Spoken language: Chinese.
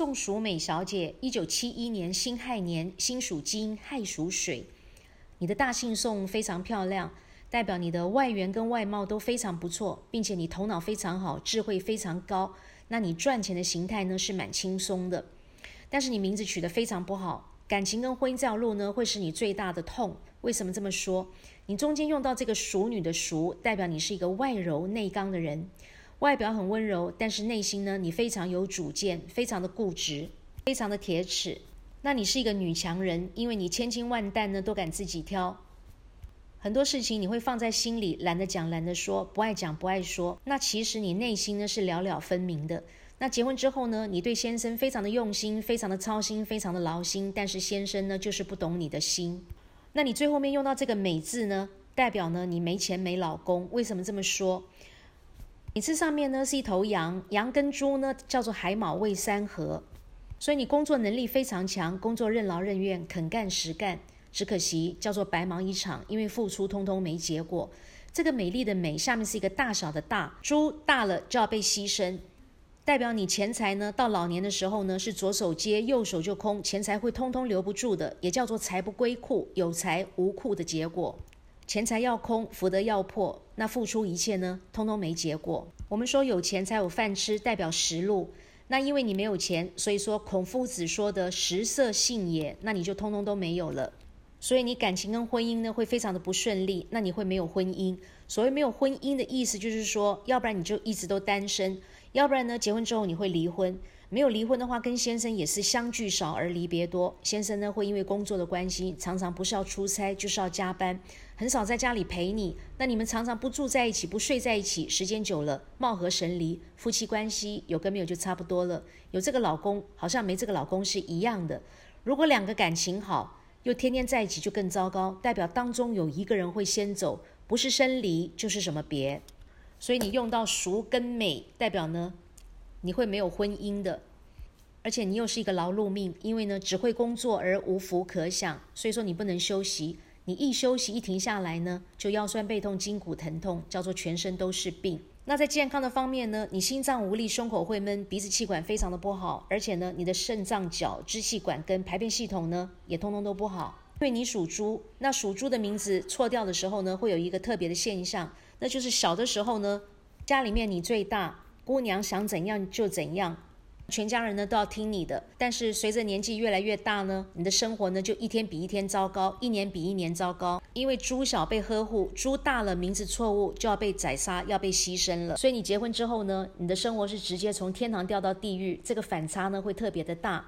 宋淑美小姐，一九七一年辛亥年，辛属金，亥属水。你的大姓宋非常漂亮，代表你的外缘跟外貌都非常不错，并且你头脑非常好，智慧非常高。那你赚钱的形态呢是蛮轻松的，但是你名字取得非常不好，感情跟婚姻这条路呢会是你最大的痛。为什么这么说？你中间用到这个熟女的熟，代表你是一个外柔内刚的人。外表很温柔，但是内心呢，你非常有主见，非常的固执，非常的铁齿。那你是一个女强人，因为你千金万担呢都敢自己挑，很多事情你会放在心里，懒得讲，懒得说，不爱讲，不爱说。那其实你内心呢是了了分明的。那结婚之后呢，你对先生非常的用心，非常的操心，非常的劳心，但是先生呢就是不懂你的心。那你最后面用到这个“美”字呢，代表呢你没钱没老公。为什么这么说？你这上面呢是一头羊，羊跟猪呢叫做海马未三合，所以你工作能力非常强，工作任劳任怨，肯干实干。只可惜叫做白忙一场，因为付出通通没结果。这个美丽的美下面是一个大小的大，猪大了就要被牺牲，代表你钱财呢到老年的时候呢是左手接右手就空，钱财会通通留不住的，也叫做财不归库，有财无库的结果。钱财要空，福德要破，那付出一切呢，通通没结果。我们说有钱才有饭吃，代表食禄。那因为你没有钱，所以说孔夫子说的食色性也，那你就通通都没有了。所以你感情跟婚姻呢会非常的不顺利，那你会没有婚姻。所谓没有婚姻的意思，就是说，要不然你就一直都单身，要不然呢结婚之后你会离婚。没有离婚的话，跟先生也是相聚少而离别多。先生呢会因为工作的关系，常常不是要出差就是要加班。很少在家里陪你，那你们常常不住在一起，不睡在一起，时间久了貌合神离，夫妻关系有跟没有就差不多了。有这个老公，好像没这个老公是一样的。如果两个感情好，又天天在一起，就更糟糕，代表当中有一个人会先走，不是生离就是什么别。所以你用到熟跟美，代表呢你会没有婚姻的，而且你又是一个劳碌命，因为呢只会工作而无福可享，所以说你不能休息。你一休息一停下来呢，就腰酸背痛、筋骨疼痛，叫做全身都是病。那在健康的方面呢，你心脏无力、胸口会闷、鼻子气管非常的不好，而且呢，你的肾脏、脚、支气管跟排便系统呢，也通通都不好。因为你属猪，那属猪的名字错掉的时候呢，会有一个特别的现象，那就是小的时候呢，家里面你最大，姑娘想怎样就怎样。全家人呢都要听你的，但是随着年纪越来越大呢，你的生活呢就一天比一天糟糕，一年比一年糟糕。因为猪小被呵护，猪大了名字错误就要被宰杀，要被牺牲了。所以你结婚之后呢，你的生活是直接从天堂掉到地狱，这个反差呢会特别的大。